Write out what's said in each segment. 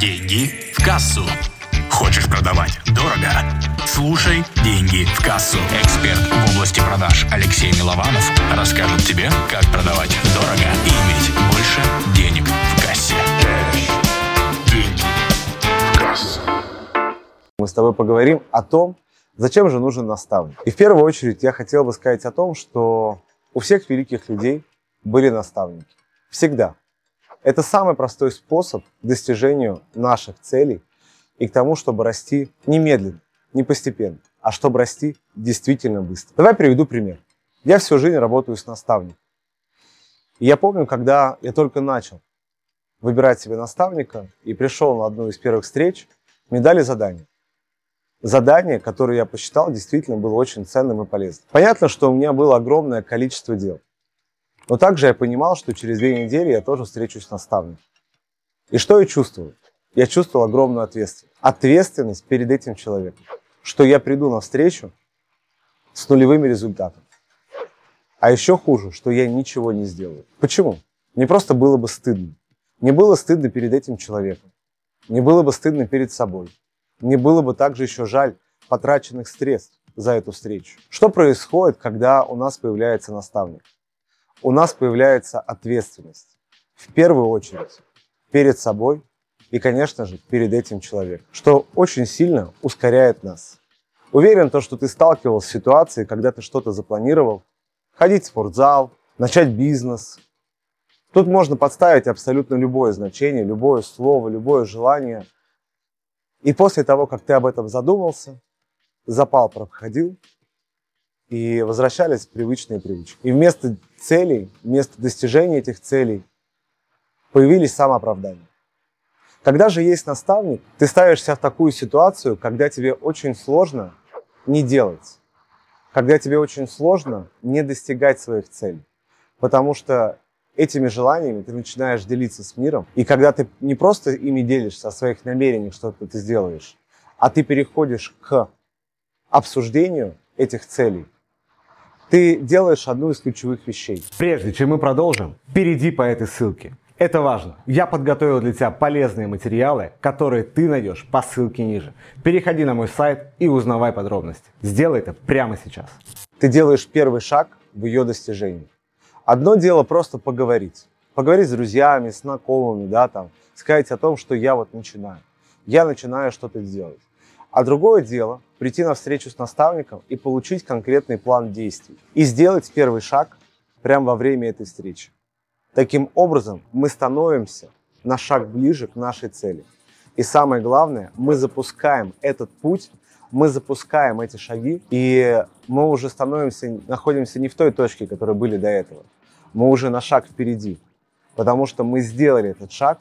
Деньги в кассу. Хочешь продавать дорого? Слушай «Деньги в кассу». Эксперт в области продаж Алексей Милованов расскажет тебе, как продавать дорого и иметь больше денег в кассе. Деньги в кассу. Мы с тобой поговорим о том, зачем же нужен наставник. И в первую очередь я хотел бы сказать о том, что у всех великих людей были наставники. Всегда. Это самый простой способ к достижению наших целей и к тому, чтобы расти не медленно, не постепенно, а чтобы расти действительно быстро. Давай приведу пример. Я всю жизнь работаю с наставником. И я помню, когда я только начал выбирать себе наставника и пришел на одну из первых встреч, мне дали задание. Задание, которое я посчитал, действительно было очень ценным и полезным. Понятно, что у меня было огромное количество дел. Но также я понимал, что через две недели я тоже встречусь с наставником. И что я чувствовал? Я чувствовал огромную ответственность. Ответственность перед этим человеком. Что я приду на встречу с нулевыми результатами. А еще хуже, что я ничего не сделаю. Почему? Мне просто было бы стыдно. Мне было стыдно перед этим человеком. Мне было бы стыдно перед собой. Мне было бы также еще жаль потраченных средств за эту встречу. Что происходит, когда у нас появляется наставник? У нас появляется ответственность. В первую очередь перед собой и, конечно же, перед этим человеком, что очень сильно ускоряет нас. Уверен, то, что ты сталкивался с ситуацией, когда ты что-то запланировал, ходить в спортзал, начать бизнес. Тут можно подставить абсолютно любое значение, любое слово, любое желание. И после того, как ты об этом задумался, запал проходил, и возвращались привычные привычки. И вместо целей, вместо достижения этих целей появились самооправдания. Когда же есть наставник, ты ставишься в такую ситуацию, когда тебе очень сложно не делать, когда тебе очень сложно не достигать своих целей, потому что этими желаниями ты начинаешь делиться с миром, и когда ты не просто ими делишься о своих намерениях, что ты сделаешь, а ты переходишь к обсуждению этих целей, ты делаешь одну из ключевых вещей. Прежде чем мы продолжим, перейди по этой ссылке. Это важно. Я подготовил для тебя полезные материалы, которые ты найдешь по ссылке ниже. Переходи на мой сайт и узнавай подробности. Сделай это прямо сейчас. Ты делаешь первый шаг в ее достижении. Одно дело просто поговорить. Поговорить с друзьями, с знакомыми, да, там, сказать о том, что я вот начинаю. Я начинаю что-то делать. А другое дело прийти на встречу с наставником и получить конкретный план действий. И сделать первый шаг прямо во время этой встречи. Таким образом, мы становимся на шаг ближе к нашей цели. И самое главное, мы запускаем этот путь, мы запускаем эти шаги, и мы уже становимся, находимся не в той точке, которой были до этого. Мы уже на шаг впереди, потому что мы сделали этот шаг,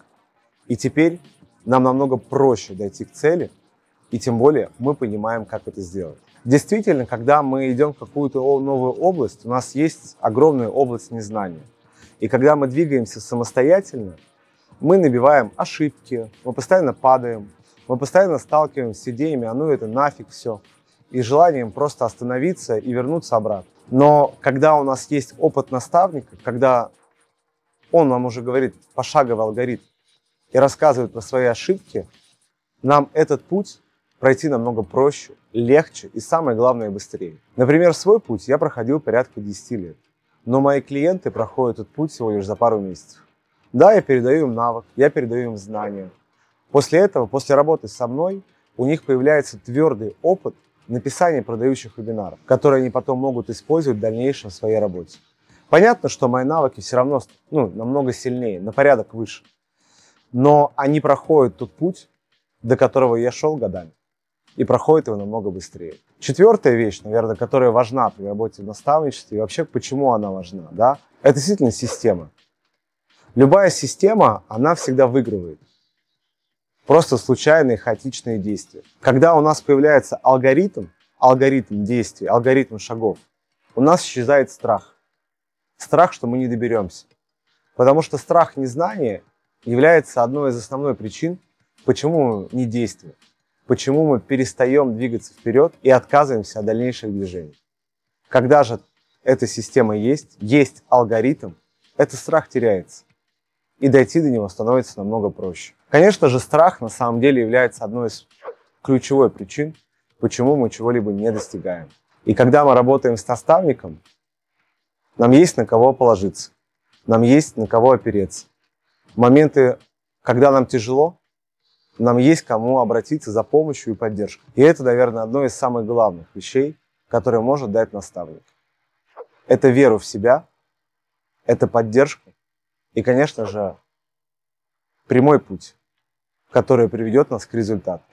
и теперь нам намного проще дойти к цели, и тем более мы понимаем, как это сделать. Действительно, когда мы идем в какую-то новую область, у нас есть огромная область незнания. И когда мы двигаемся самостоятельно, мы набиваем ошибки, мы постоянно падаем, мы постоянно сталкиваемся с идеями, а ну это нафиг все, и желанием просто остановиться и вернуться обратно. Но когда у нас есть опыт наставника, когда он нам уже говорит пошаговый алгоритм и рассказывает про свои ошибки, нам этот путь пройти намного проще, легче и самое главное быстрее. Например, свой путь я проходил порядка 10 лет, но мои клиенты проходят этот путь всего лишь за пару месяцев. Да, я передаю им навык, я передаю им знания. После этого, после работы со мной, у них появляется твердый опыт написания продающих вебинаров, которые они потом могут использовать в дальнейшем в своей работе. Понятно, что мои навыки все равно ну, намного сильнее, на порядок выше. Но они проходят тот путь, до которого я шел годами и проходит его намного быстрее. Четвертая вещь, наверное, которая важна при работе в наставничестве, и вообще почему она важна, да, это действительно система. Любая система, она всегда выигрывает. Просто случайные хаотичные действия. Когда у нас появляется алгоритм, алгоритм действий, алгоритм шагов, у нас исчезает страх. Страх, что мы не доберемся. Потому что страх незнания является одной из основных причин, почему не действуем почему мы перестаем двигаться вперед и отказываемся от дальнейших движений. Когда же эта система есть, есть алгоритм, этот страх теряется. и дойти до него становится намного проще. Конечно же, страх на самом деле является одной из ключевой причин, почему мы чего-либо не достигаем. И когда мы работаем с наставником, нам есть на кого положиться, нам есть на кого опереться. Моменты, когда нам тяжело, нам есть кому обратиться за помощью и поддержкой. И это, наверное, одно из самых главных вещей, которые может дать наставник. Это веру в себя, это поддержка и, конечно же, прямой путь, который приведет нас к результату.